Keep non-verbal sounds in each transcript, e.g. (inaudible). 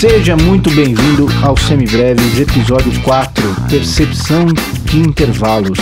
Seja muito bem-vindo ao Semibreves, episódio 4, Percepção de Intervalos.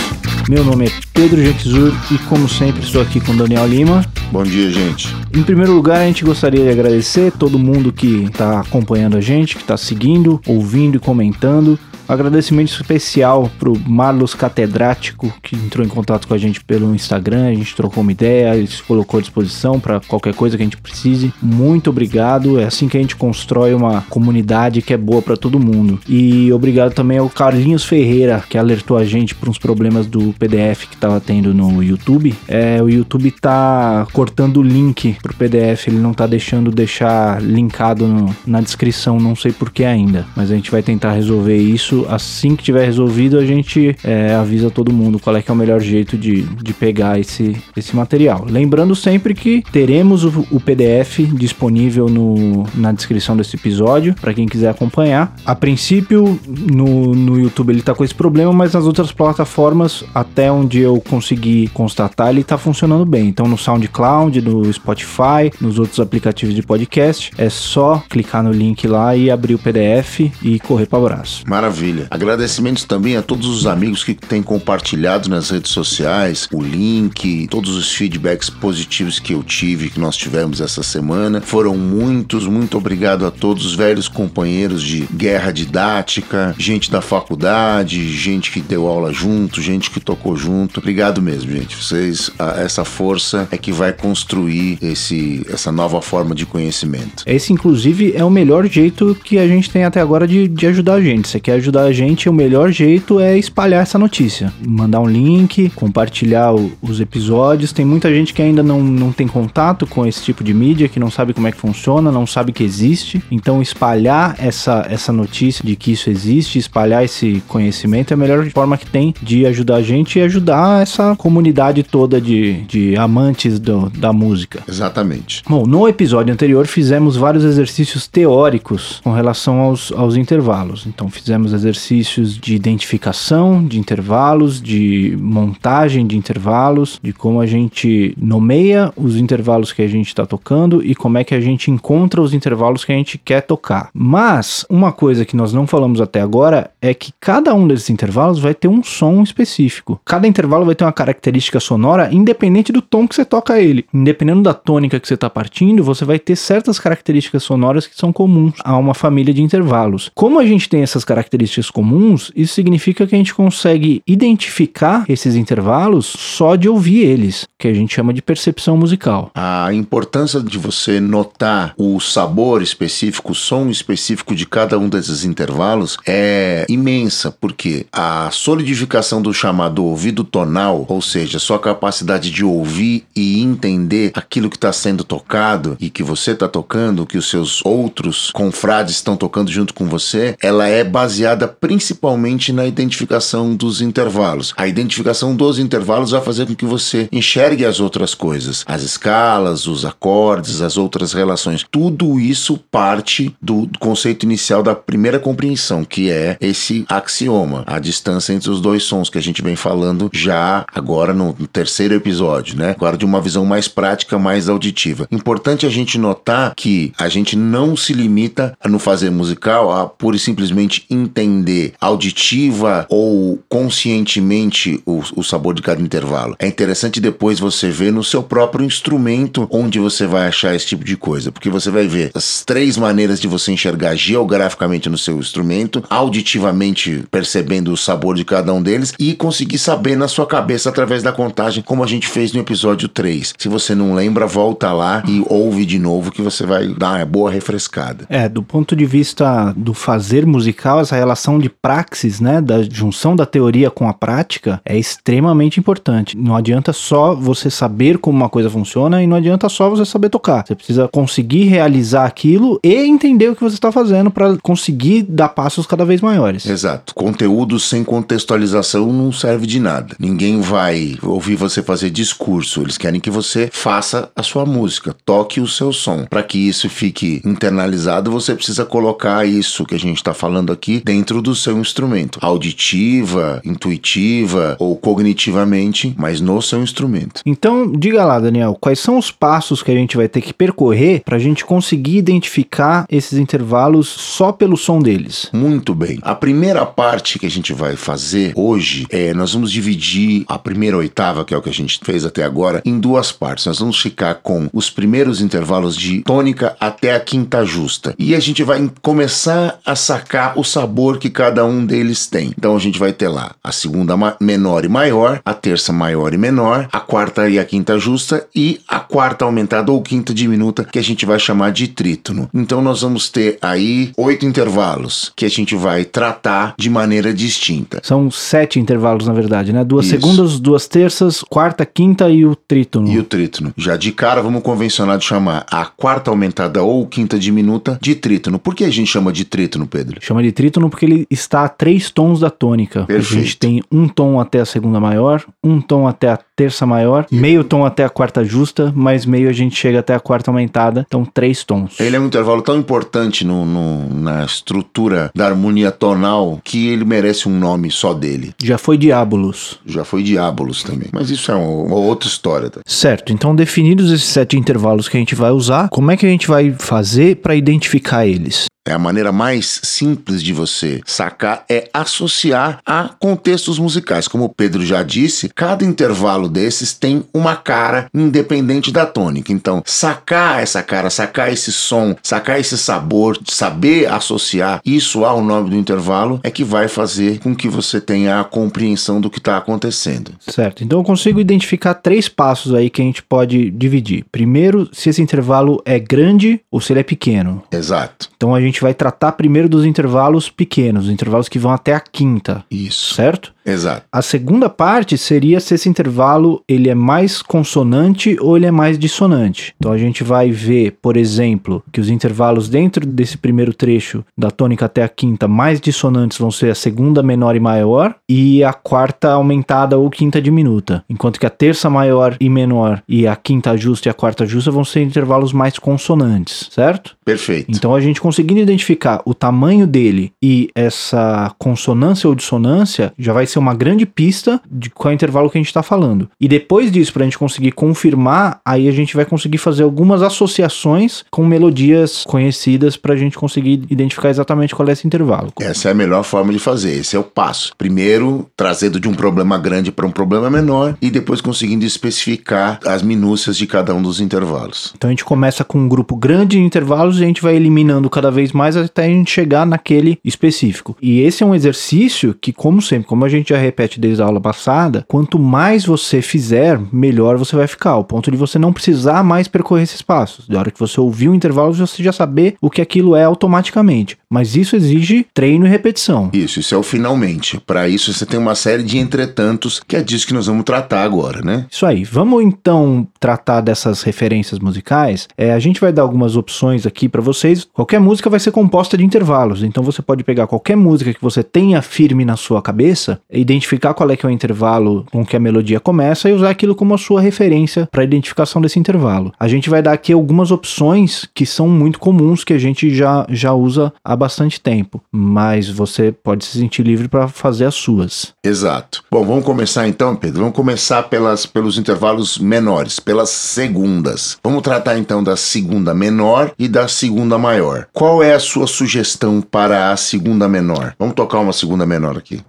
Meu nome é Pedro Jequizur e, como sempre, estou aqui com Daniel Lima. Bom dia, gente. Em primeiro lugar, a gente gostaria de agradecer todo mundo que está acompanhando a gente, que está seguindo, ouvindo e comentando. Agradecimento especial pro Marlos Catedrático, que entrou em contato com a gente pelo Instagram, a gente trocou uma ideia, ele se colocou à disposição para qualquer coisa que a gente precise. Muito obrigado, é assim que a gente constrói uma comunidade que é boa para todo mundo. E obrigado também ao Carlinhos Ferreira, que alertou a gente para uns problemas do PDF que tava tendo no YouTube. É, o YouTube tá cortando o link pro PDF, ele não tá deixando deixar linkado no, na descrição, não sei por que ainda, mas a gente vai tentar resolver isso assim que tiver resolvido, a gente é, avisa todo mundo qual é que é o melhor jeito de, de pegar esse, esse material. Lembrando sempre que teremos o, o PDF disponível no, na descrição desse episódio, para quem quiser acompanhar. A princípio, no, no YouTube ele tá com esse problema, mas nas outras plataformas, até onde eu consegui constatar, ele tá funcionando bem. Então no SoundCloud, no Spotify, nos outros aplicativos de podcast, é só clicar no link lá e abrir o PDF e correr para o abraço. Maravilha. Maravilha. Agradecimentos também a todos os amigos que têm compartilhado nas redes sociais o link, todos os feedbacks positivos que eu tive, que nós tivemos essa semana. Foram muitos, muito obrigado a todos os velhos companheiros de guerra didática, gente da faculdade, gente que deu aula junto, gente que tocou junto. Obrigado mesmo, gente. Vocês, essa força é que vai construir esse, essa nova forma de conhecimento. Esse, inclusive, é o melhor jeito que a gente tem até agora de, de ajudar a gente. Você quer ajudar ajudar a gente, o melhor jeito é espalhar essa notícia. Mandar um link, compartilhar o, os episódios. Tem muita gente que ainda não, não tem contato com esse tipo de mídia, que não sabe como é que funciona, não sabe que existe. Então, espalhar essa, essa notícia de que isso existe, espalhar esse conhecimento é a melhor forma que tem de ajudar a gente e ajudar essa comunidade toda de, de amantes do, da música. Exatamente. Bom, no episódio anterior fizemos vários exercícios teóricos com relação aos, aos intervalos. Então, fizemos exercícios de identificação de intervalos, de montagem de intervalos, de como a gente nomeia os intervalos que a gente está tocando e como é que a gente encontra os intervalos que a gente quer tocar. Mas uma coisa que nós não falamos até agora é que cada um desses intervalos vai ter um som específico. Cada intervalo vai ter uma característica sonora independente do tom que você toca ele. Independendo da tônica que você está partindo, você vai ter certas características sonoras que são comuns a uma família de intervalos. Como a gente tem essas características comuns, isso significa que a gente consegue identificar esses intervalos só de ouvir eles, que a gente chama de percepção musical. A importância de você notar o sabor específico, o som específico de cada um desses intervalos é imensa, porque a solidificação do chamado ouvido tonal, ou seja, sua capacidade de ouvir e entender aquilo que está sendo tocado e que você está tocando, que os seus outros confrades estão tocando junto com você, ela é baseada principalmente na identificação dos intervalos. A identificação dos intervalos vai fazer com que você enxergue as outras coisas, as escalas, os acordes, as outras relações. Tudo isso parte do conceito inicial da primeira compreensão, que é esse axioma, a distância entre os dois sons que a gente vem falando já agora no terceiro episódio, né? Agora de uma visão mais prática, mais auditiva. Importante a gente notar que a gente não se limita no fazer musical a pura e simplesmente entender entender auditiva ou conscientemente o, o sabor de cada intervalo. É interessante depois você ver no seu próprio instrumento onde você vai achar esse tipo de coisa, porque você vai ver as três maneiras de você enxergar geograficamente no seu instrumento, auditivamente percebendo o sabor de cada um deles e conseguir saber na sua cabeça através da contagem, como a gente fez no episódio 3. Se você não lembra, volta lá e ouve de novo que você vai dar uma boa refrescada. É, do ponto de vista do fazer musical, essa relação de praxis, né, da junção da teoria com a prática é extremamente importante. Não adianta só você saber como uma coisa funciona e não adianta só você saber tocar. Você precisa conseguir realizar aquilo e entender o que você está fazendo para conseguir dar passos cada vez maiores. Exato. Conteúdo sem contextualização não serve de nada. Ninguém vai ouvir você fazer discurso. Eles querem que você faça a sua música, toque o seu som. Para que isso fique internalizado, você precisa colocar isso que a gente está falando aqui dentro do seu instrumento, auditiva, intuitiva ou cognitivamente, mas no seu instrumento. Então, diga lá, Daniel, quais são os passos que a gente vai ter que percorrer para a gente conseguir identificar esses intervalos só pelo som deles? Muito bem. A primeira parte que a gente vai fazer hoje é nós vamos dividir a primeira oitava, que é o que a gente fez até agora, em duas partes. Nós vamos ficar com os primeiros intervalos de tônica até a quinta justa. E a gente vai começar a sacar o sabor que cada um deles tem. Então a gente vai ter lá a segunda menor e maior, a terça maior e menor, a quarta e a quinta justa e a quarta aumentada ou quinta diminuta, que a gente vai chamar de trítono. Então nós vamos ter aí oito intervalos que a gente vai tratar de maneira distinta. São sete intervalos, na verdade, né? Duas Isso. segundas, duas terças, quarta, quinta e o trítono. E o trítono. Já de cara, vamos convencionar de chamar a quarta aumentada ou quinta diminuta de trítono. Por que a gente chama de trítono, Pedro? Chama de trítono porque ele está a três tons da tônica. Perfeito. A gente tem um tom até a segunda maior, um tom até a terça maior, meio tom até a quarta justa, mais meio a gente chega até a quarta aumentada, então três tons. Ele é um intervalo tão importante no, no, na estrutura da harmonia tonal que ele merece um nome só dele. Já foi Diabolos. Já foi Diabolos também. Mas isso é uma, uma outra história. Tá? Certo, então definidos esses sete intervalos que a gente vai usar, como é que a gente vai fazer para identificar eles? É a maneira mais simples de você sacar é associar a contextos musicais. Como o Pedro já disse, cada intervalo desses tem uma cara independente da tônica. Então, sacar essa cara, sacar esse som, sacar esse sabor, saber associar isso ao nome do intervalo é que vai fazer com que você tenha a compreensão do que está acontecendo. Certo. Então eu consigo identificar três passos aí que a gente pode dividir. Primeiro, se esse intervalo é grande ou se ele é pequeno. Exato. Então a gente vai tratar primeiro dos intervalos pequenos, os intervalos que vão até a quinta. Isso. Certo? Exato. A segunda parte seria se esse intervalo ele é mais consonante ou ele é mais dissonante. Então a gente vai ver, por exemplo, que os intervalos dentro desse primeiro trecho da tônica até a quinta mais dissonantes vão ser a segunda menor e maior e a quarta aumentada ou quinta diminuta, enquanto que a terça maior e menor e a quinta justa e a quarta justa vão ser intervalos mais consonantes, certo? Perfeito. Então a gente conseguindo identificar o tamanho dele e essa consonância ou dissonância já vai ser uma grande pista de qual é o intervalo que a gente está falando. E depois disso, para a gente conseguir confirmar, aí a gente vai conseguir fazer algumas associações com melodias conhecidas para a gente conseguir identificar exatamente qual é esse intervalo. Essa é a melhor forma de fazer, esse é o passo. Primeiro, trazendo de um problema grande para um problema menor e depois conseguindo especificar as minúcias de cada um dos intervalos. Então a gente começa com um grupo grande de intervalos e a gente vai eliminando cada vez mais até a gente chegar naquele específico. E esse é um exercício que, como sempre, como a gente já repete desde a aula passada, quanto mais você fizer, melhor você vai ficar, ao ponto de você não precisar mais percorrer esses passos. Da hora que você ouvir o intervalo, você já saber o que aquilo é automaticamente. Mas isso exige treino e repetição. Isso, isso é o finalmente. Para isso você tem uma série de entretantos, que é disso que nós vamos tratar agora, né? Isso aí. Vamos então tratar dessas referências musicais. É, a gente vai dar algumas opções aqui para vocês. Qualquer música vai ser composta de intervalos, então você pode pegar qualquer música que você tenha firme na sua cabeça identificar qual é que é o intervalo com que a melodia começa e usar aquilo como a sua referência para identificação desse intervalo. A gente vai dar aqui algumas opções que são muito comuns que a gente já, já usa há bastante tempo, mas você pode se sentir livre para fazer as suas. Exato. Bom, vamos começar então, Pedro. Vamos começar pelas, pelos intervalos menores, pelas segundas. Vamos tratar então da segunda menor e da segunda maior. Qual é a sua sugestão para a segunda menor? Vamos tocar uma segunda menor aqui.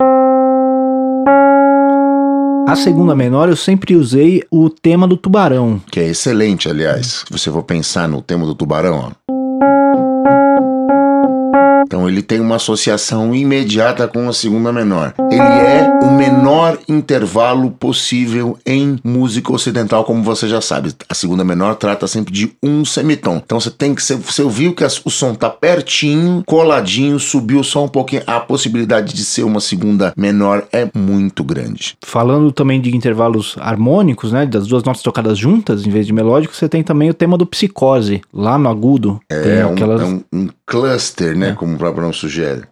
A segunda menor eu sempre usei o tema do tubarão. Que é excelente, aliás. Se você for pensar no tema do tubarão, ó. Então ele tem uma associação imediata com a segunda menor. Ele é o menor intervalo possível em música ocidental, como você já sabe. A segunda menor trata sempre de um semitom. Então você tem que você ouviu que o som tá pertinho, coladinho, subiu som um pouquinho, a possibilidade de ser uma segunda menor é muito grande. Falando também de intervalos harmônicos, né, das duas notas tocadas juntas em vez de melódico, você tem também o tema do psicose lá no agudo. É, aquelas... um, é um, um cluster, né, é. como próprio nome sugere.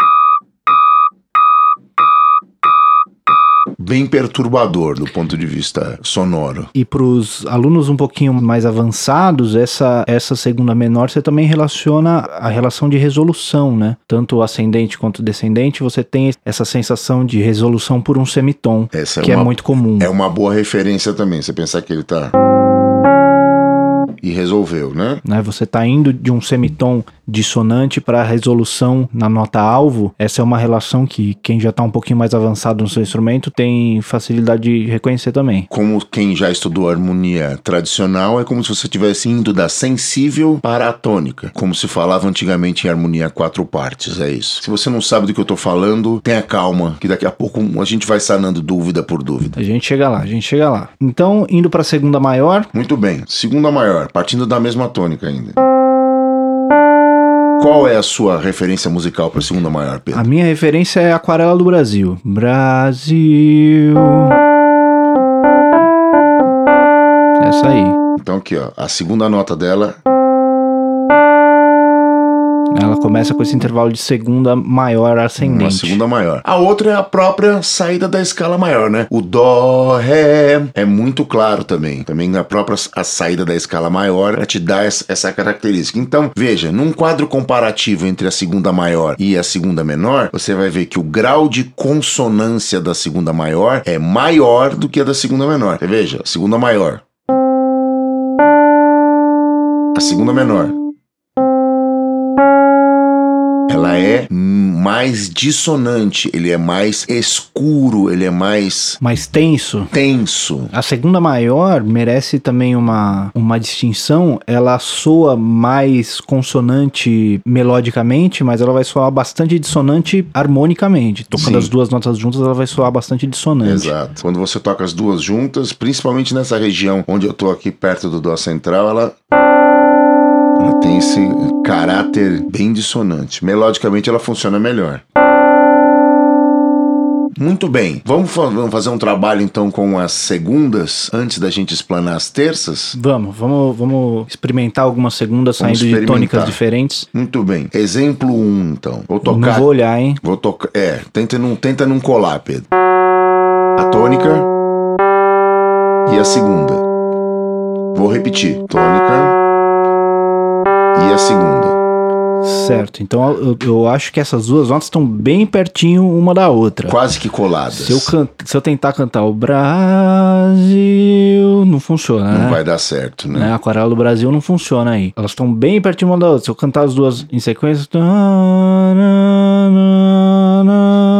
bem perturbador do ponto de vista sonoro. E para os alunos um pouquinho mais avançados, essa, essa segunda menor você também relaciona a relação de resolução, né? Tanto ascendente quanto descendente, você tem essa sensação de resolução por um semitom, Essa que é, é uma, muito comum. é uma boa referência também. Você pensar que ele tá. E resolveu, né? né? Você está indo de um semitom dissonante para resolução na nota alvo. Essa é uma relação que quem já está um pouquinho mais avançado no seu instrumento tem facilidade de reconhecer também. Como quem já estudou harmonia tradicional, é como se você estivesse indo da sensível para a tônica. Como se falava antigamente em harmonia quatro partes, é isso. Se você não sabe do que eu tô falando, tenha calma, que daqui a pouco a gente vai sanando dúvida por dúvida. A gente chega lá, a gente chega lá. Então, indo para a segunda maior, Muito bem. Segunda maior, partindo da mesma tônica ainda. Qual é a sua referência musical para segunda maior, Pedro? a minha referência é Aquarela do Brasil. Brasil. Essa aí. Então aqui, ó, a segunda nota dela, Ela começa com esse intervalo de segunda maior ascendente. uma segunda maior. A outra é a própria saída da escala maior, né? O dó, ré, é muito claro também. Também a própria a saída da escala maior te dá essa, essa característica. Então, veja, num quadro comparativo entre a segunda maior e a segunda menor, você vai ver que o grau de consonância da segunda maior é maior do que a da segunda menor. Você veja, a segunda maior. A segunda menor. Ela é mais dissonante, ele é mais escuro, ele é mais Mais tenso. tenso. A segunda maior merece também uma, uma distinção. Ela soa mais consonante melodicamente, mas ela vai soar bastante dissonante harmonicamente. Tocando Sim. as duas notas juntas, ela vai soar bastante dissonante. Exato. Quando você toca as duas juntas, principalmente nessa região onde eu tô aqui perto do Dó central, ela ela tem esse caráter bem dissonante. Melodicamente ela funciona melhor. Muito bem. Vamos, fa- vamos fazer um trabalho então com as segundas antes da gente explanar as terças? Vamos, vamos, vamos experimentar algumas segundas Vamos saindo de tônicas diferentes. Muito bem. Exemplo 1, um, então. Vou tocar. Não vou olhar, hein? Vou tocar. É, tenta não, tenta não colar, Pedro. A tônica e a segunda. Vou repetir. Tônica e a segunda. Certo. Então eu, eu acho que essas duas notas estão bem pertinho uma da outra. Quase que coladas. Se eu, can- se eu tentar cantar o Brasil, não funciona, Não né? vai dar certo, né? né? A aquarela do Brasil não funciona aí. Elas estão bem pertinho uma da outra. Se eu cantar as duas em sequência.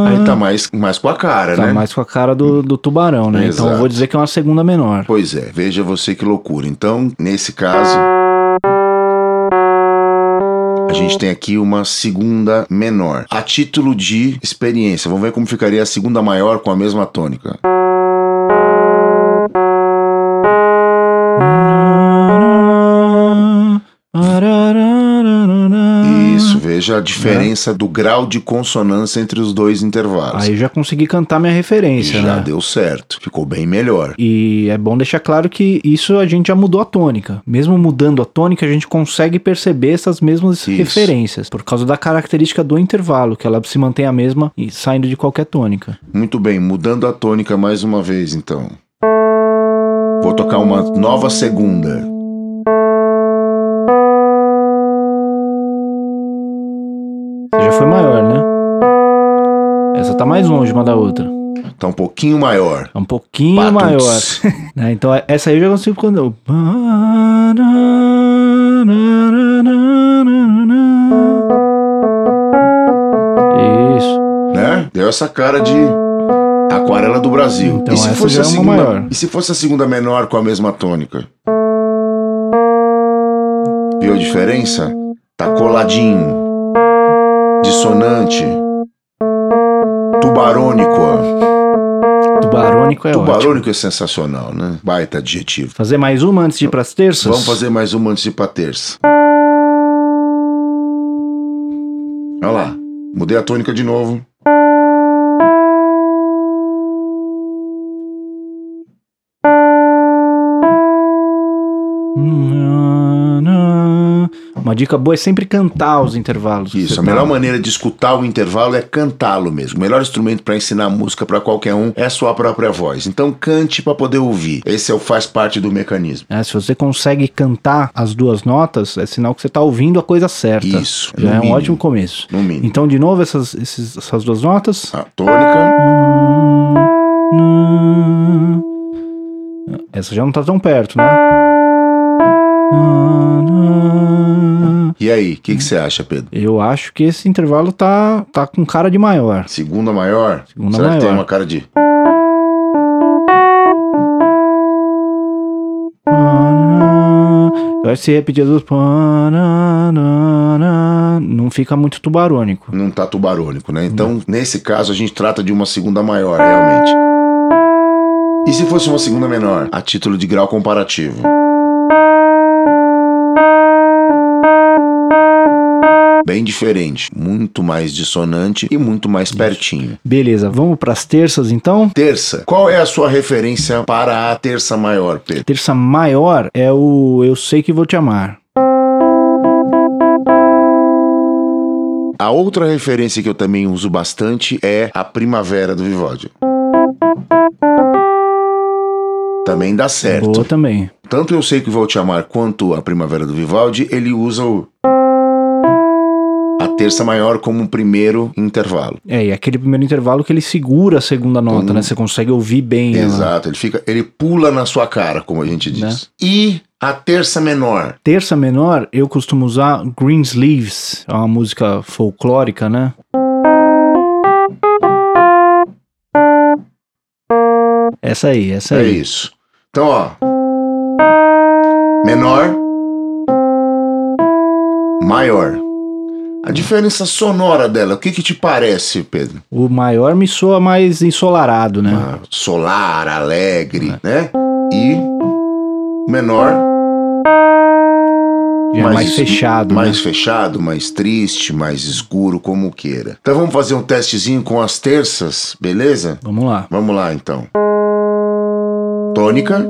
Aí tá mais, mais com a cara, Tá né? mais com a cara do, do tubarão, né? Então eu Exato. vou dizer que é uma segunda menor. Pois é, veja você que loucura. Então, nesse caso. A gente tem aqui uma segunda menor. A título de experiência. Vamos ver como ficaria a segunda maior com a mesma tônica. Isso, veja a diferença do grau de consonância entre os dois intervalos. Aí eu já consegui cantar minha E referência, já né? deu certo, ficou bem melhor. E é bom deixar claro que isso a gente já mudou a tônica. Mesmo mudando a tônica, a gente consegue perceber essas mesmas Isso. referências. Por causa da característica do intervalo, que ela se mantém a mesma e saindo de qualquer tônica. Muito bem, mudando a tônica mais uma vez então. Vou tocar uma nova segunda. Foi maior, né? Essa tá mais longe uma da outra. Tá um pouquinho maior. É um pouquinho Patuts. maior. (laughs) né? Então essa aí eu já consigo quando. Isso. Né? Deu essa cara de aquarela do Brasil. Então e se essa fosse já a é uma segunda, maior. E se fosse a segunda menor com a mesma tônica? Viu a diferença? Tá coladinho. Dissonante. Tubarônico. Tubarônico é ótimo. Tubarônico é sensacional, né? Baita adjetivo. Fazer mais uma antes de ir pras terças? Vamos fazer mais uma antes de ir pra terça. Olha lá. Mudei a tônica de novo. Uma dica boa é sempre cantar os intervalos. Isso, a melhor maneira de escutar o intervalo é cantá-lo mesmo. O melhor instrumento para ensinar música para qualquer um é a sua própria voz. Então cante para poder ouvir. Esse é o faz parte do mecanismo. É, se você consegue cantar as duas notas, é sinal que você tá ouvindo a coisa certa. Isso, Já é um mínimo. ótimo começo. No mínimo. Então, de novo, essas, esses- essas duas notas. A tônica, Essa já não tá tão perto, né? E aí, o que você acha, Pedro? Eu acho que esse intervalo tá, tá com cara de maior. Segunda maior? Segunda Será que tem maior. uma cara de. Eu acho que se repetir as duas. Não fica muito tubarônico. Não tá tubarônico, né? Então, nesse caso, a gente trata de uma segunda maior, realmente. E se fosse uma segunda menor, a título de grau comparativo? Bem diferente, muito mais dissonante e muito mais pertinho. Beleza, vamos pras terças então? Terça, qual é a sua referência para a terça maior, Pedro? Terça maior é o Eu Sei Que Vou Te Amar. A outra referência que eu também uso bastante é a Primavera do Vivaldi. Também dá certo. Boa também. Tanto eu sei que vou te amar quanto a Primavera do Vivaldi, ele usa o terça maior como um primeiro intervalo. É, e aquele primeiro intervalo que ele segura a segunda nota, Hum. né? Você consegue ouvir bem ela. Exato, ele fica, ele pula na sua cara, como a gente diz. Né? E a terça menor, Terça menor, eu costumo usar Greensleeves, é uma música folclórica, né? Essa aí, essa é aí. isso. Então, ó, menor, maior. A diferença sonora dela, o que que te parece, Pedro? O maior me soa mais ensolarado, né? Ah, solar, alegre, né? E menor, é mais- mais fechado, mais né? fechado, mais triste, mais escuro, como queira. Então vamos fazer um testezinho com as terças, beleza? Vamos lá. Vamos lá então. Tônica,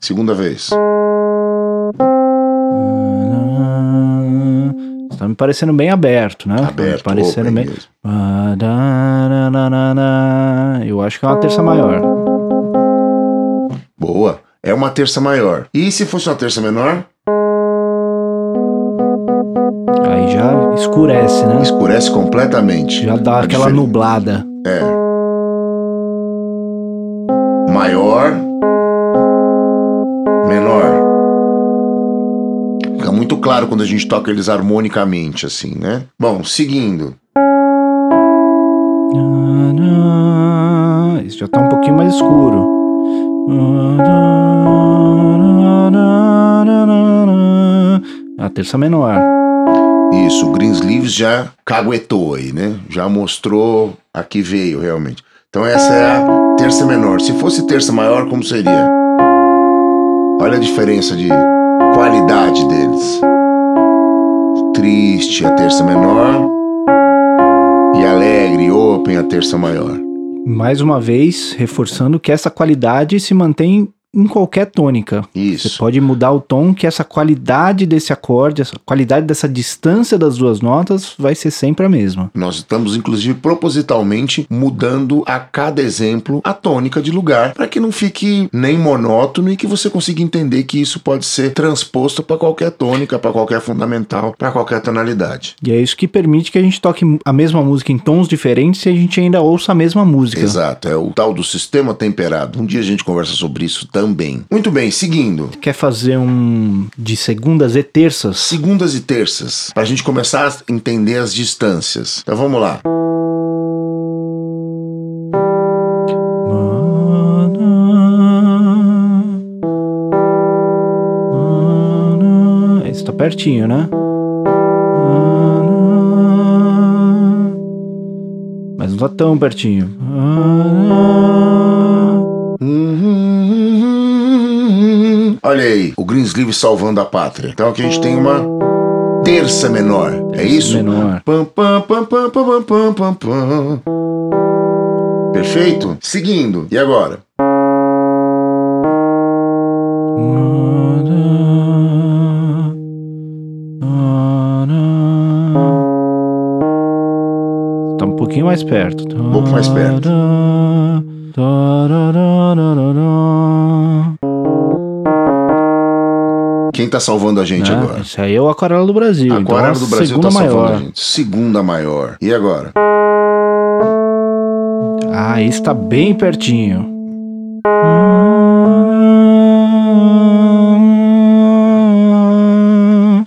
segunda vez. Parecendo bem aberto, né? Tá Aberto, parecendo open bem. mesmo. Eu acho que é uma terça maior. Boa. É uma terça maior. E se fosse uma terça menor? Aí já escurece, né? Escurece completamente. Já dá aquela nublada. É. claro quando a gente toca eles harmonicamente, assim, né? Bom, seguindo. Esse já tá um pouquinho mais escuro. A terça menor. Isso, o Greensleeves já caguetou aí, né? Já mostrou a que veio realmente. Então essa é a terça menor. Se fosse terça maior, como seria? Olha a diferença de qualidade deles. Triste a terça menor e alegre, open a terça maior. Mais uma vez, reforçando que essa qualidade se mantém em qualquer tônica. Você Isso. pode mudar o tom, que essa qualidade desse acorde, essa qualidade dessa distância das duas notas vai ser sempre a mesma. Nós estamos, inclusive, propositalmente mudando a cada exemplo a tônica de lugar para que não fique nem monótono e que você consiga entender que isso pode ser transposto para qualquer tônica, para qualquer fundamental, para qualquer tonalidade. E é isso que permite que a gente toque a mesma música em tons diferentes e a gente ainda ouça a mesma música. Exato, é o tal do sistema temperado. Um dia a gente conversa sobre isso também. Muito bem, seguindo. Quer fazer um de segundas e terças? Segundas e terças, para a gente começar a entender as distâncias. Então vamos lá. Esse tá pertinho, né? Mas não tá tão pertinho. Olha aí, o Greensleeve salvando a pátria. Então aqui a gente tem uma terça menor. é isso? menor. Pam, pam, pam, pam, pam, pam, pam, pam. Perfeito? Seguindo. E agora? Tá um pouquinho mais perto. Um pouco mais perto. Quem tá salvando a gente Né? agora? Esse aí é o Aquarela do Brasil. então Aquarela a do Brasil segunda tá salvando maior. a gente. Segunda maior. E agora? Ah, esse tá bem pertinho.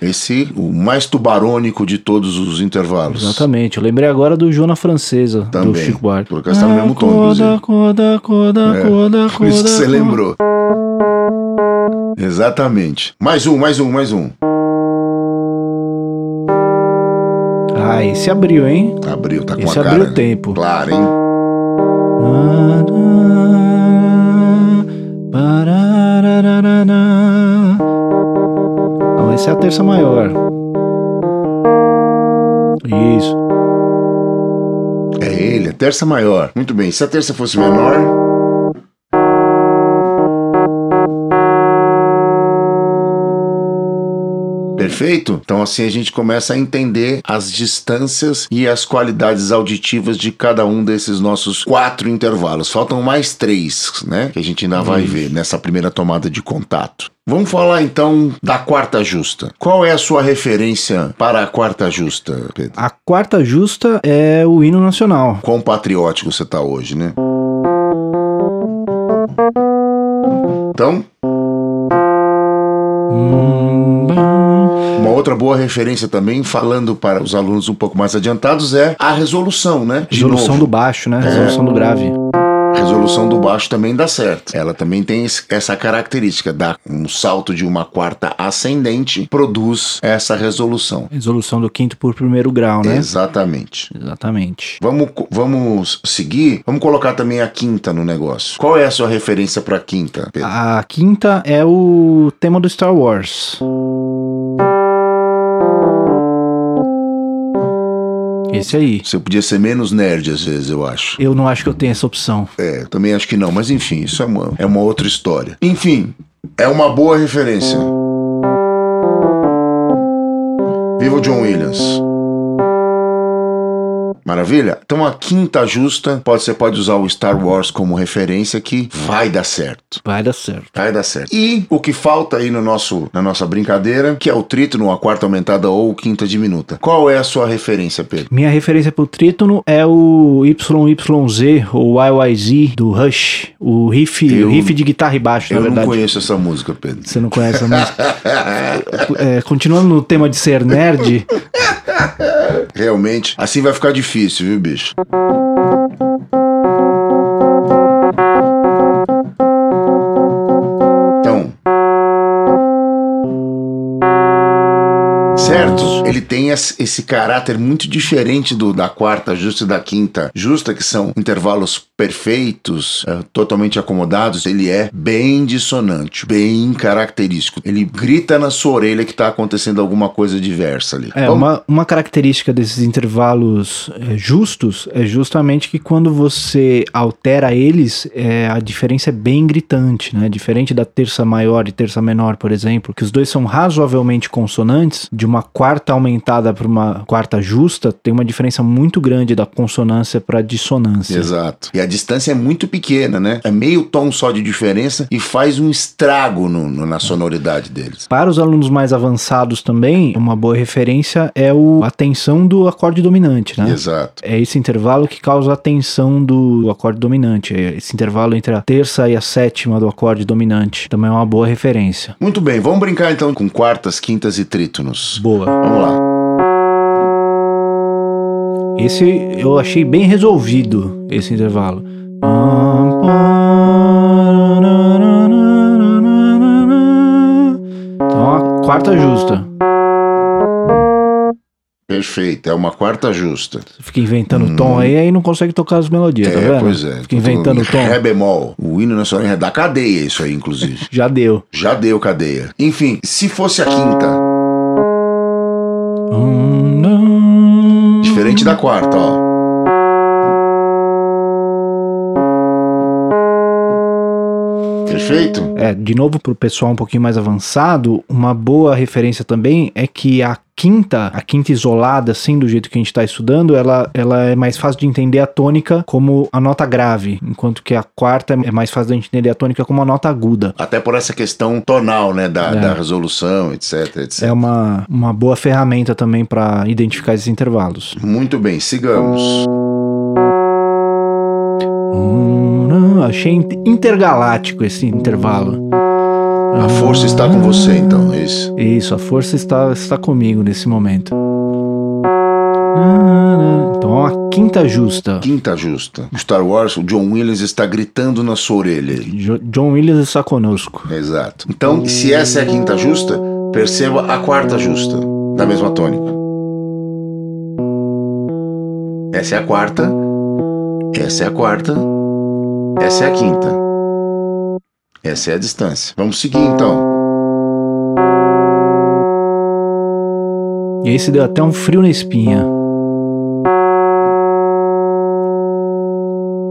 Esse, o mais tubarônico de todos os intervalos. Exatamente. Eu lembrei agora do Jona Francesa, do Também. Chico Buarque. Por acaso tá no mesmo tom, inclusive. Coda, coda, É, (laughs) coda, Por isso que você coda. lembrou. Exatamente. Mais um, mais um, mais um. Ah, esse abriu, hein? Abriu, tá com Esse a cara. abriu o tempo. Claro, hein? Não, esse é a terça maior. Isso. É ele, a terça maior. Muito bem. Se a terça fosse menor. Perfeito? Então assim a gente começa a entender as distâncias e as qualidades auditivas de cada um desses nossos quatro intervalos. Faltam mais três, né? Que a gente ainda vai ver nessa primeira tomada de contato. Vamos falar então da quarta justa. Qual é a sua referência para a quarta justa, Pedro? A quarta justa é o hino nacional. Quão patriótico você tá hoje, né? Então, Hum, uma outra boa referência também, falando para os alunos um pouco mais adiantados, é a resolução, né? De Resolução novo, do baixo, né? Resolução do grave. a resolução do baixo também dá certo. Ela também tem essa característica, dá um salto de uma quarta ascendente, produz essa resolução. Resolução do quinto por primeiro grau, né? Exatamente. Exatamente. Vamos, vamos seguir. Vamos colocar também a quinta no negócio. Qual é a sua referência para a quinta, Pedro? A quinta é o tema do Star Wars. Esse aí. Você podia ser menos nerd às vezes, eu acho. Eu não acho que eu tenho essa opção. É, também acho que não, mas enfim, isso é uma, é uma outra história. Enfim, é uma boa referência. Viva o John Williams. Maravilha? Então a quinta justa, pode, você pode usar o Star Wars como referência que vai dar certo. Vai dar certo. Vai dar certo. E o que falta aí no nosso, na nossa brincadeira, que é o trítono, a quarta aumentada ou quinta diminuta. Qual é a sua referência, Pedro? Minha referência pro trítono é o YYZ, ou YYZ do Rush. O riff, Eu- o riff de guitarra e baixo, Eu na não verdade. conheço essa música, Pedro. Você não conhece a música? (laughs) É, continuando no tema de ser nerd, Realmente, assim vai ficar difícil, viu, bicho? Então. Certo? Ele tem esse esse caráter muito diferente do da quarta justa e da quinta justa, que são intervalos perfeitos, eh, totalmente acomodados. Ele é bem dissonante, bem característico. Ele grita na sua orelha que tá acontecendo alguma coisa diversa ali. É, Vamos- uma, uma característica desses intervalos é, justos é justamente que quando você altera eles, é, a diferença é bem gritante, né? Diferente da terça maior e terça menor, por exemplo, que os dois são razoavelmente consonantes, de uma quarta aumentada para uma quarta justa, tem uma diferença muito grande da consonância para dissonância. Exato. E a distância é muito pequena, né? É meio tom só de diferença e faz um estrago no- no- na sonoridade deles. Para os alunos mais avançados também, uma boa referência é o, a tensão do acorde dominante, né? Exato. É esse intervalo que causa a tensão do acorde dominante. É esse intervalo entre a terça e a sétima do acorde dominante. Também é uma boa referência. Muito bem, vamos brincar então com quartas, quintas e trítonos. Boa. Vamos lá. Esse eu achei bem resolvido, esse intervalo. Então, a quarta justa. Perfeito, é uma quarta justa. Fica inventando tom aí, aí não consegue tocar as melodias, tá é, vendo? pois é. Fica inventando tom. Ré bemol. O hino nacional é da cadeia, isso aí, inclusive. Já deu. Já deu cadeia. Enfim, se fosse a quinta, diferente da quarta, ó. Perfeito? É, de novo, pro pessoal um pouquinho mais avançado, uma boa referência também é que a quinta, a quinta isolada, assim, do jeito que a gente está estudando, ela, ela é mais fácil de entender a tônica como a nota grave, enquanto que a quarta é mais fácil de entender a tônica como a nota aguda. Até por essa questão tonal, né, da, É. da resolução, etc, etc. É uma, uma boa ferramenta também para identificar esses intervalos. Muito bem, sigamos. Hum, não, achei in- intergaláctico esse intervalo. A força está com você, então, é isso? Isso, a força está, está comigo nesse momento. Então, a quinta justa. Quinta justa. Star Wars, o John Williams está gritando na sua orelha. Jo- John Williams está conosco. Exato. Então, se essa é a quinta justa, perceba a quarta justa, da mesma tônica. Essa é a quarta, essa é a quarta, essa é a quinta. Essa é a distância. Vamos seguir então. E esse deu até um frio na espinha.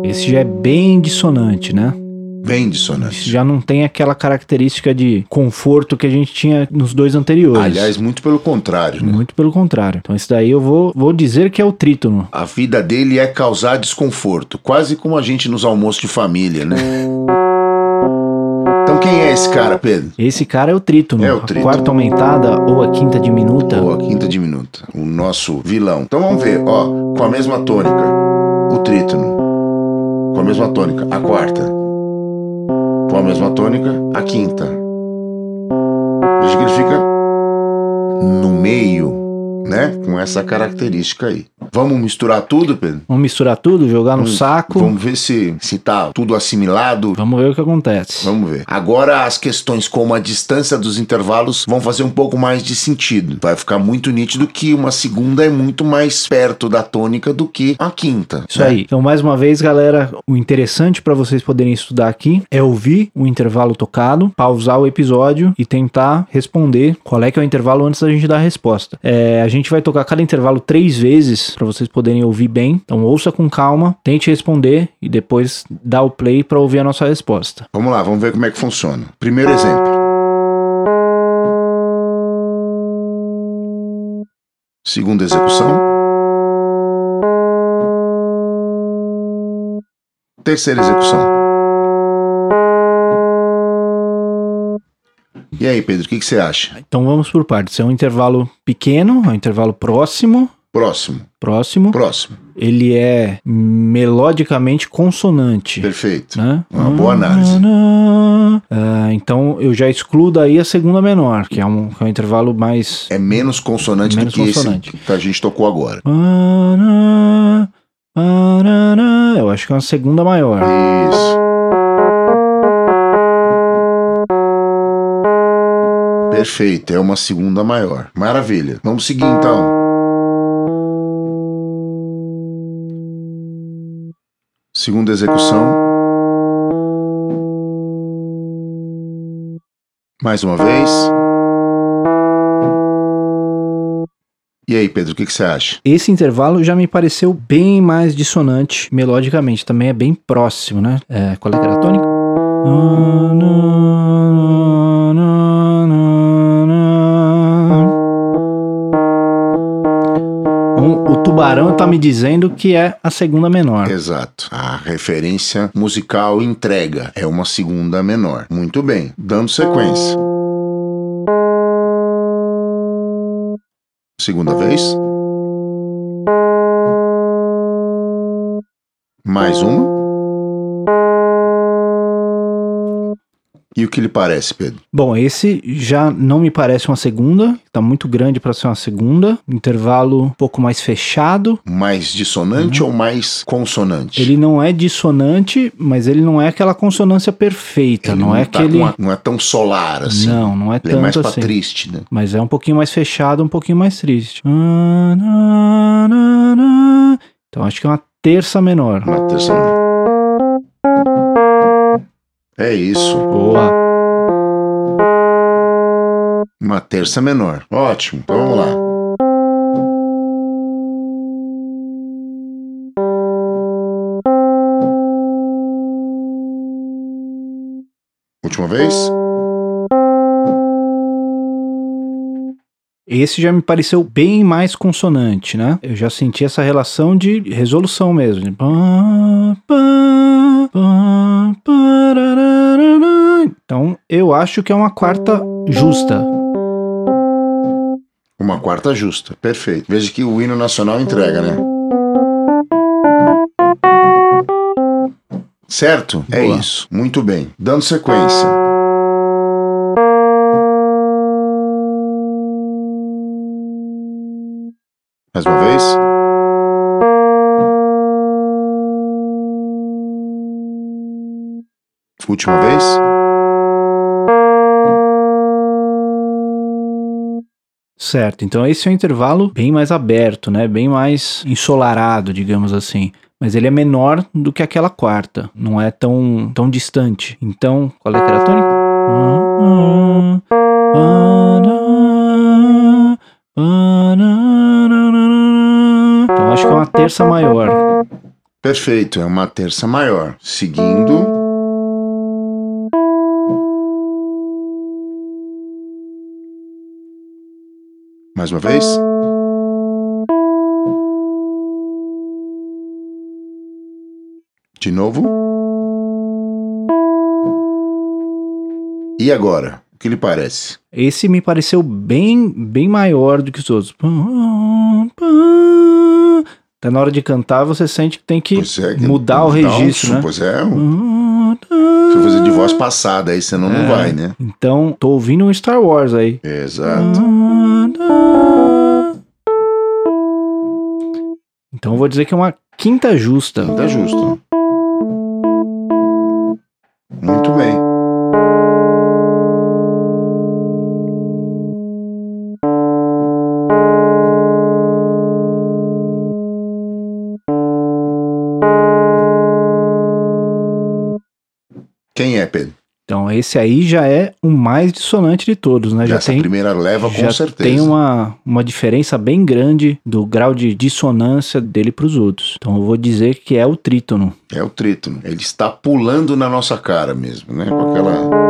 Esse já é bem dissonante, né? Bem Esse dissonante. já não tem aquela característica de conforto que a gente tinha nos dois anteriores. Aliás, muito pelo contrário, né? Muito pelo contrário. Então, esse daí eu vou, vou dizer que é o trítono. A vida dele é causar desconforto, quase como a gente nos almoços de família, né? (laughs) Então quem é esse cara, Pedro? Esse cara é o trítono. É o A trítono. quarta aumentada ou a quinta diminuta. Ou a quinta diminuta, o nosso vilão. Então vamos ver, ó, com a mesma tônica, o trítono. Com a mesma tônica, a quarta. Com a mesma tônica, a quinta. Veja que ele fica no meio, né? Com essa característica aí. Vamos misturar tudo, Pedro? Vamos misturar tudo, jogar no Vamos- saco. Vamos... Vamos ver se, se tá tudo assimilado. ver o que acontece. Vamos ver. Agora as questões como a distância dos intervalos vão fazer um pouco mais de sentido. Vai ficar muito nítido que uma segunda é muito mais perto da tônica do que a quinta. Isso né? aí. Então, mais uma vez, galera, o interessante para vocês poderem estudar aqui é ouvir o intervalo tocado, pausar o episódio e tentar responder qual é que é o intervalo antes da gente dar a resposta. É, a gente vai tocar cada intervalo três vezes para vocês poderem ouvir bem. Então, ouça com calma, tente responder e depois dá o play para ouvir a nossa resposta. Vamos lá, vamos ver como é que funciona. Primeiro exemplo. Segunda execução. Terceira execução. E aí, Pedro, o que, que você acha? Então, vamos por partes. É um intervalo pequeno, é um intervalo próximo. Próximo, Próximo. próximo. Ele é melodicamente consonante. Perfeito. né? Uma boa análise. Ah, então eu já excluo daí a segunda menor, que é um, que é um intervalo mais. É menos consonante Menos do que consonante. esse que a gente tocou agora. Eu acho que é uma segunda maior. Isso. Perfeito, é uma segunda maior. Maravilha. Vamos seguir então. Segunda execução. Mais uma vez. E aí, Pedro, o que, que você acha? Esse intervalo já me pareceu bem mais dissonante melodicamente. Também é bem próximo, né? É, qual é que era a tônica? O tubarão tá me dizendo que é a segunda menor. Exato. A referência musical entrega é uma segunda menor. Muito bem. Dando sequência. Segunda vez. Mais uma. E o que lhe parece, Pedro? Bom, esse já não me parece uma segunda, tá muito grande para ser uma segunda. Intervalo um pouco mais fechado. Mais dissonante ou mais consonante? Uhum. Ele não é dissonante, mas ele não é aquela consonância perfeita, Ele não, é tá aquele com a- não é tão solar assim. Não, não é Ele é mais tanto pra assim. triste, né? Mas é um pouquinho mais fechado, um pouquinho mais triste. Então acho que é uma terça menor. Uma terça menor. É isso. Boa. Uma terça menor. Ótimo. Então vamos lá. Última vez. Esse já me pareceu bem mais consonante, né? Eu já senti essa relação de resolução mesmo. de pá, pá, pá, eu acho que é uma quarta justa. Uma quarta justa. Perfeito. Veja que o hino nacional entrega, né? Certo? É Boa. isso. Muito bem. Dando sequência. Mais uma vez. Última vez. Certo, então esse é um intervalo bem mais aberto, né? Bem mais ensolarado, digamos assim. Mas ele é menor do que aquela quarta, não é tão, tão distante. Então, qual é a tônica? Então acho que é uma terça maior. Perfeito, é uma terça maior. Seguindo. Mais uma vez. De novo. E agora? O que lhe parece? Esse me pareceu bem, bem maior do que os outros. Até na hora de cantar você sente que tem que é, que mudar o um registro, su- né? Pois é, um- se eu fazer de voz passada, aí senão não É. vai, né? Então, tô ouvindo um Star Wars aí. Exato. Então eu vou dizer que é uma quinta justa. Tá justo. Muito bem. Quem é, Pedro? Então esse aí já é o mais dissonante de todos, né? Já Essa tem, primeira leva, com certeza. tem uma, uma diferença bem grande do grau de dissonância dele para os outros. Então eu vou dizer que é o trítono. É o trítono. Ele está pulando na nossa cara mesmo, né? Com aquela.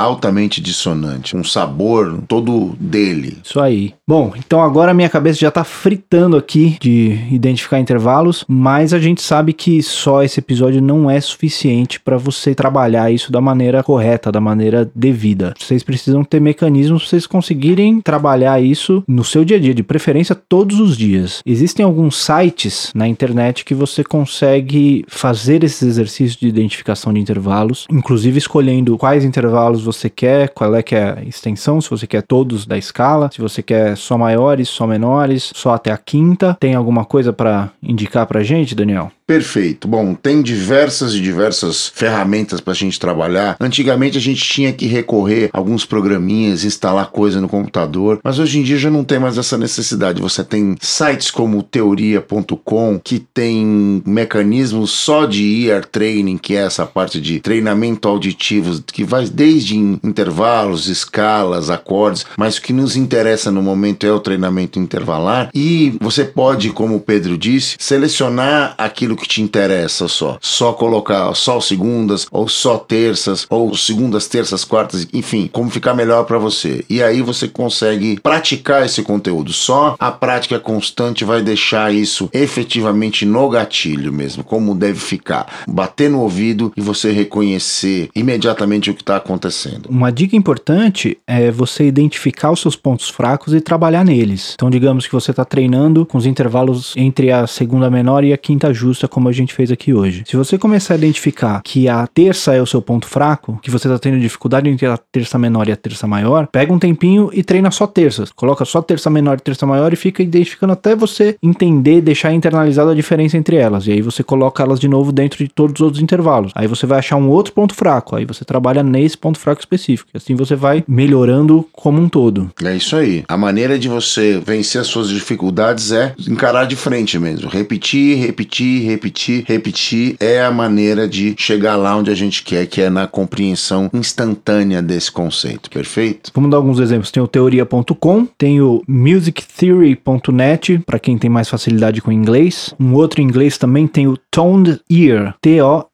Altamente dissonante. Um sabor todo dele. Isso aí. Bom, então agora minha cabeça já tá fritando aqui de identificar intervalos, mas a gente sabe que só esse episódio não é suficiente para você trabalhar isso da maneira correta, da maneira devida. Vocês precisam ter mecanismos para vocês conseguirem trabalhar isso no seu dia a dia, de preferência todos os dias. Existem alguns sites na internet que você consegue fazer esses exercícios de identificação de intervalos, inclusive escolhendo quais intervalos você quer, qual é que é a extensão, se você quer todos da escala, se você quer só maiores, só menores, só até a quinta. Tem alguma coisa para indicar pra gente, Daniel? Perfeito. Bom, tem diversas e diversas ferramentas para a gente trabalhar. Antigamente a gente tinha que recorrer a alguns programinhas, instalar coisa no computador, mas hoje em dia já não tem mais essa necessidade. Você tem sites como teoria.com que tem mecanismos só de ear training, que é essa parte de treinamento auditivo, que vai desde intervalos, escalas, acordes, mas o que nos interessa no momento é o treinamento intervalar. E você pode, como o Pedro disse, selecionar aquilo que te interessa só. Só colocar só segundas, ou só terças, ou segundas, terças, quartas, enfim, como ficar melhor para você. E aí você consegue praticar esse conteúdo. Só a prática constante vai deixar isso efetivamente no gatilho mesmo, como deve ficar. Bater no ouvido e você reconhecer imediatamente o que está acontecendo. Uma dica importante é você identificar os seus pontos fracos e trabalhar neles. Então, digamos que você está treinando com os intervalos entre a segunda menor e a quinta justa, como a gente fez aqui hoje. Se você começar a identificar que a terça é o seu ponto fraco, que você está tendo dificuldade entre a terça menor e a terça maior, pega um tempinho e treina só terças. Coloca só terça menor e terça maior e fica identificando até você entender, deixar internalizado a diferença entre elas. E aí você coloca elas de novo dentro de todos os outros intervalos. Aí você vai achar um outro ponto fraco. Aí você trabalha nesse ponto fraco específico. Assim você vai melhorando como um todo. É isso aí. A maneira de você vencer as suas dificuldades é encarar de frente mesmo. Repetir, repetir, repetir, repetir é a maneira de chegar lá onde a gente quer, que é na compreensão instantânea desse conceito, perfeito? Vamos dar alguns exemplos. Tem o teoria.com, tem o musictheory.net, para quem tem mais facilidade com inglês. Um outro em inglês também tem o Toned Ear, T-O-N-E-D-E-A-R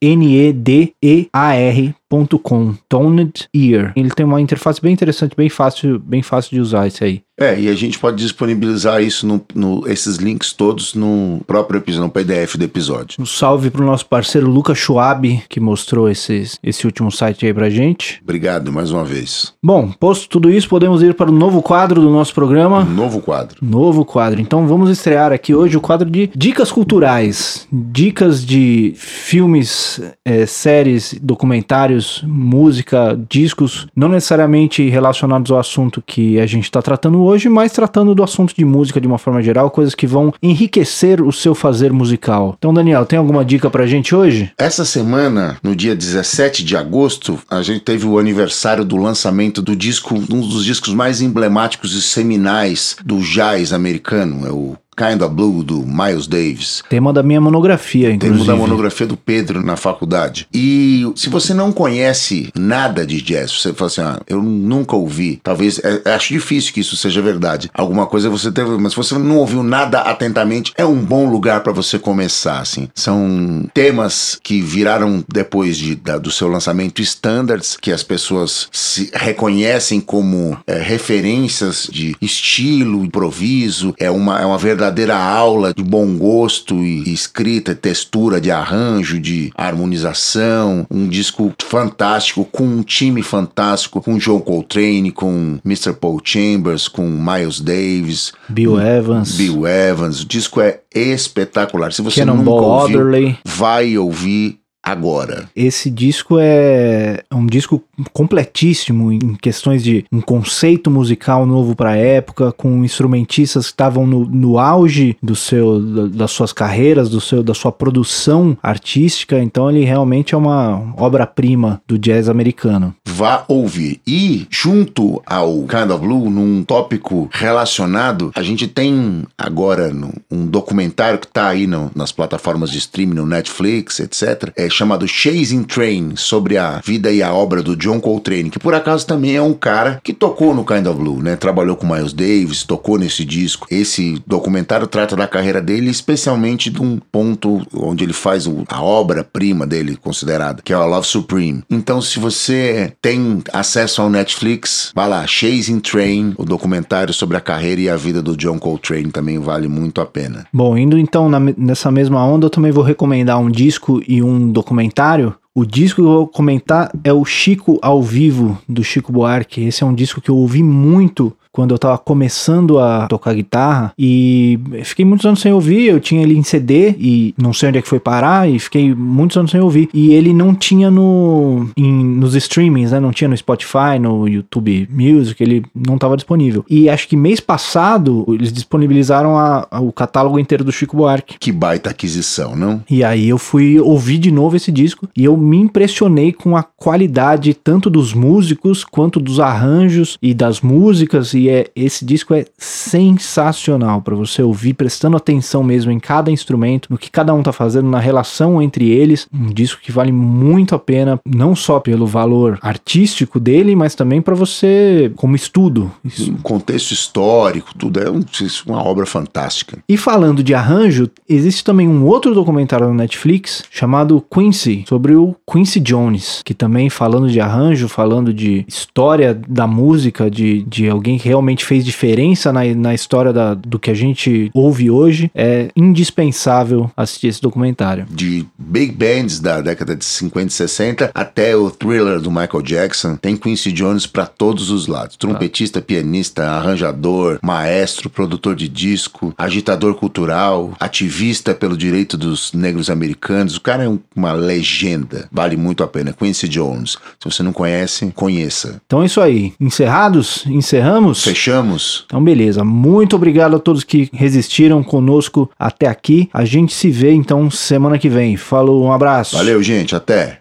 .com, Toned Ear. Ele tem uma interface bem interessante, bem fácil, bem fácil de usar esse aí. É, e a gente pode disponibilizar isso, no, no, esses links todos no próprio episódio, no PDF do episódio. Um salve pro nosso parceiro Lucas Schwab, que mostrou esse, esse último site aí pra gente. Obrigado mais uma vez. Bom, posto tudo isso, podemos ir para o novo quadro do nosso programa. Um novo quadro. Novo quadro. Então vamos estrear aqui hoje o quadro de dicas culturais. Dicas de filmes, é, séries, documentários, música, discos, não necessariamente relacionados ao assunto que a gente está tratando hoje, mas tratando do assunto de música de uma forma geral, coisas que vão enriquecer o seu fazer musical. Então, Daniel, tem alguma dica pra gente hoje? Essa semana, no dia 17 de agosto, a gente teve o aniversário do lançamento do disco, um dos discos mais emblemáticos e seminais do jazz americano, é o Kind of Blue, do Miles Davis. Tema da minha monografia, inclusive. Tema da monografia do Pedro na faculdade. E se você não conhece nada de jazz, você fala assim, ah, eu nunca ouvi, talvez, é, acho difícil que isso seja verdade. Alguma coisa você teve, mas se você não ouviu nada atentamente, é um bom lugar para você começar, assim. São temas que viraram depois de, da, do seu lançamento standards, que as pessoas se reconhecem como é, referências de estilo, improviso, é uma, é uma verdade verdadeira aula de bom gosto e escrita, textura, de arranjo, de harmonização. Um disco fantástico, com um time fantástico, com John Coltrane, com Mr. Paul Chambers, com Miles Davis, Bill Evans. Bill Evans. O disco é espetacular. Se você não ouviu, Otherly. vai ouvir agora. Esse disco é um disco completíssimo em questões de um conceito musical novo para a época, com instrumentistas que estavam no, no auge do seu, das suas carreiras, do seu, da sua produção artística. Então ele realmente é uma obra-prima do jazz americano. Vá ouvir. E junto ao Kind of Blue, num tópico relacionado, a gente tem agora um documentário que está aí no, nas plataformas de streaming, no Netflix, etc. É chamado Chasing Train, sobre a vida e a obra do John Coltrane, que por acaso também é um cara que tocou no Kind of Blue, né? Trabalhou com Miles Davis, tocou nesse disco. Esse documentário trata da carreira dele, especialmente de um ponto onde ele faz a obra-prima dele, considerada, que é a Love Supreme. Então, se você tem acesso ao Netflix, vá lá, Chasing Train, o documentário sobre a carreira e a vida do John Coltrane também vale muito a pena. Bom, indo então na, nessa mesma onda, eu também vou recomendar um disco e um documentário, o disco que eu vou comentar é o Chico ao vivo do Chico Buarque. Esse é um disco que eu ouvi muito quando eu tava começando a tocar guitarra e fiquei muitos anos sem ouvir, eu tinha ele em CD e não sei onde é que foi parar e fiquei muitos anos sem ouvir. E ele não tinha no em, nos streamings, né? Não tinha no Spotify, no YouTube Music, ele não tava disponível. E acho que mês passado eles disponibilizaram a, a, o catálogo inteiro do Chico Buarque. Que baita aquisição, não? E aí eu fui ouvir de novo esse disco e eu me impressionei com a qualidade tanto dos músicos quanto dos arranjos e das músicas e é esse disco é sensacional para você ouvir prestando atenção mesmo em cada instrumento, no que cada um tá fazendo, na relação entre eles. Um disco que vale muito a pena, não só pelo valor artístico dele, mas também para você como estudo. Isso. contexto histórico, tudo é um, uma obra fantástica. E falando de arranjo, existe também um outro documentário no Netflix chamado Quincy, sobre o Quincy Jones, que também falando de arranjo, falando de história da música, de, de alguém que realmente fez diferença na, na história da, do que a gente ouve hoje, é indispensável assistir esse documentário. De big bands da década de 50 e 60 até o thriller do Michael Jackson, tem Quincy Jones para todos os lados. Trompetista, pianista, arranjador, maestro, produtor de disco, agitador cultural, ativista pelo direito dos negros americanos. O cara é uma legenda. Vale muito a pena. Quincy Jones. Se você não conhece, conheça. Então é isso aí. Encerrados? Encerramos? Fechamos. Então, beleza. Muito obrigado a todos que resistiram conosco até aqui. A gente se vê então semana que vem. Falou, um abraço. Valeu, gente. Até.